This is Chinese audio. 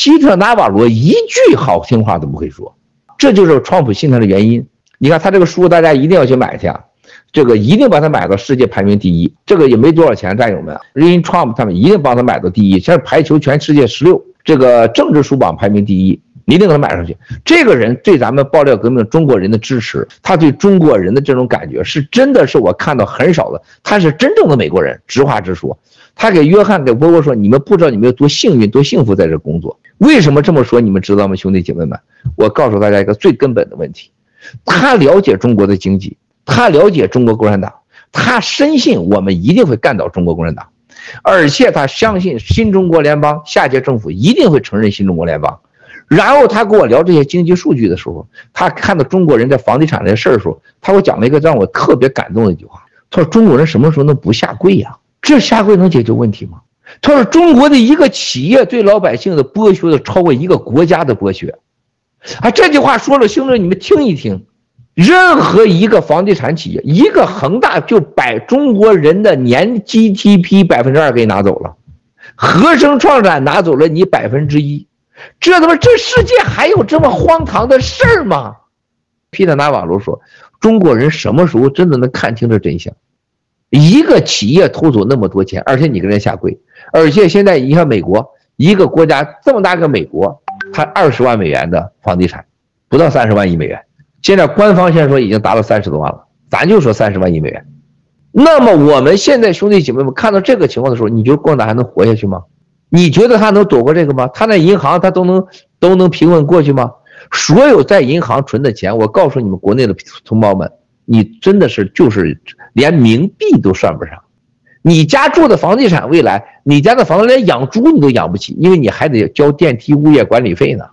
希特拉瓦罗一句好听话都不会说，这就是川普信他的原因。你看他这个书，大家一定要去买去啊，这个一定把它买到世界排名第一。这个也没多少钱，战友们，人家 Trump 他们一定帮他买到第一。现在排球全世界十六，这个政治书榜排名第一，一定给他买上去。这个人对咱们爆料革命中国人的支持，他对中国人的这种感觉，是真的是我看到很少的。他是真正的美国人，直话直说。他给约翰给波波说：“你们不知道你们有多幸运，多幸福在这工作。为什么这么说？你们知道吗，兄弟姐妹们？我告诉大家一个最根本的问题。”他了解中国的经济，他了解中国共产党，他深信我们一定会干倒中国共产党，而且他相信新中国联邦下届政府一定会承认新中国联邦。然后他跟我聊这些经济数据的时候，他看到中国人在房地产这事儿的时候，他给我讲了一个让我特别感动的一句话。他说：“中国人什么时候能不下跪呀？这下跪能解决问题吗？”他说：“中国的一个企业对老百姓的剥削的超过一个国家的剥削。”啊，这句话说了，兄弟，你们听一听。任何一个房地产企业，一个恒大就把中国人的年 GDP 百分之二给拿走了，合生创展拿走了你百分之一，这他妈这世界还有这么荒唐的事儿吗？皮特纳瓦罗说：“中国人什么时候真的能看清这真相？一个企业偷走那么多钱，而且你跟人下跪，而且现在你看美国一个国家这么大个美国。”他二十万美元的房地产，不到三十万亿美元。现在官方现在说已经达到三十多万了，咱就说三十万亿美元。那么我们现在兄弟姐妹们看到这个情况的时候，你觉得共产党还能活下去吗？你觉得他能躲过这个吗？他在银行他都能都能平稳过去吗？所有在银行存的钱，我告诉你们国内的同胞们，你真的是就是连冥币都算不上。你家住的房地产，未来你家的房子连养猪你都养不起，因为你还得交电梯物业管理费呢。